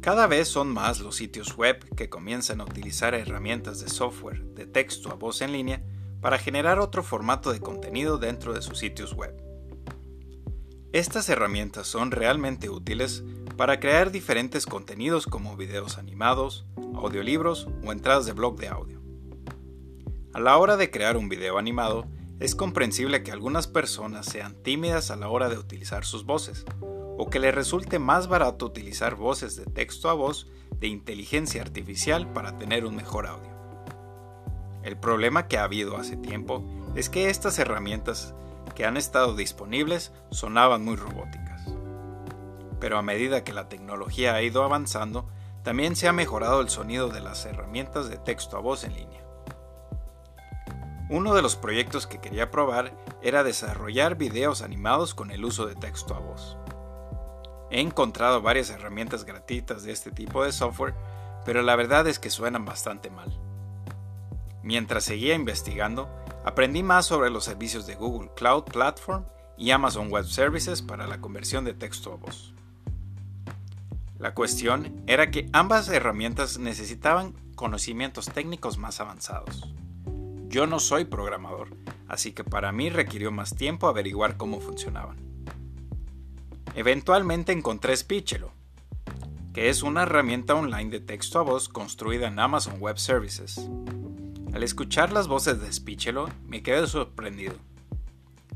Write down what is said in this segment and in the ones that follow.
Cada vez son más los sitios web que comienzan a utilizar herramientas de software de texto a voz en línea para generar otro formato de contenido dentro de sus sitios web. Estas herramientas son realmente útiles para crear diferentes contenidos como videos animados, audiolibros o entradas de blog de audio. A la hora de crear un video animado, es comprensible que algunas personas sean tímidas a la hora de utilizar sus voces, o que les resulte más barato utilizar voces de texto a voz de inteligencia artificial para tener un mejor audio. El problema que ha habido hace tiempo es que estas herramientas que han estado disponibles sonaban muy robóticas. Pero a medida que la tecnología ha ido avanzando, también se ha mejorado el sonido de las herramientas de texto a voz en línea. Uno de los proyectos que quería probar era desarrollar videos animados con el uso de texto a voz. He encontrado varias herramientas gratuitas de este tipo de software, pero la verdad es que suenan bastante mal. Mientras seguía investigando, aprendí más sobre los servicios de Google Cloud Platform y Amazon Web Services para la conversión de texto a voz. La cuestión era que ambas herramientas necesitaban conocimientos técnicos más avanzados. Yo no soy programador, así que para mí requirió más tiempo averiguar cómo funcionaban. Eventualmente encontré Speechelo, que es una herramienta online de texto a voz construida en Amazon Web Services. Al escuchar las voces de Speechelo me quedé sorprendido.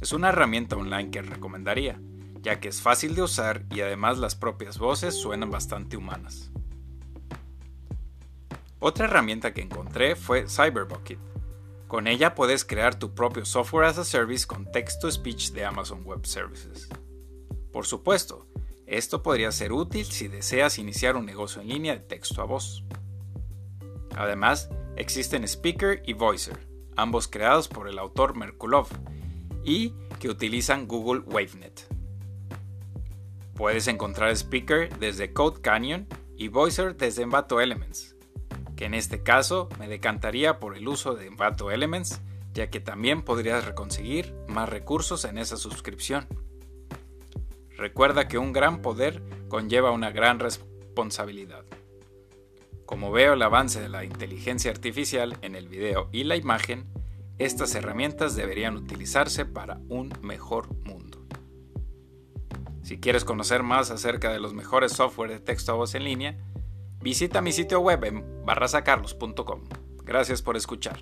Es una herramienta online que recomendaría, ya que es fácil de usar y además las propias voces suenan bastante humanas. Otra herramienta que encontré fue CyberBucket. Con ella puedes crear tu propio software as a service con text-to-speech de Amazon Web Services. Por supuesto, esto podría ser útil si deseas iniciar un negocio en línea de texto a voz. Además, existen Speaker y Voicer, ambos creados por el autor Merkulov y que utilizan Google WaveNet. Puedes encontrar Speaker desde Code Canyon y Voicer desde Envato Elements, que en este caso me decantaría por el uso de Envato Elements, ya que también podrías conseguir más recursos en esa suscripción. Recuerda que un gran poder conlleva una gran responsabilidad. Como veo el avance de la inteligencia artificial en el video y la imagen, estas herramientas deberían utilizarse para un mejor mundo. Si quieres conocer más acerca de los mejores software de texto a voz en línea, visita mi sitio web en barrasacarlos.com. Gracias por escuchar.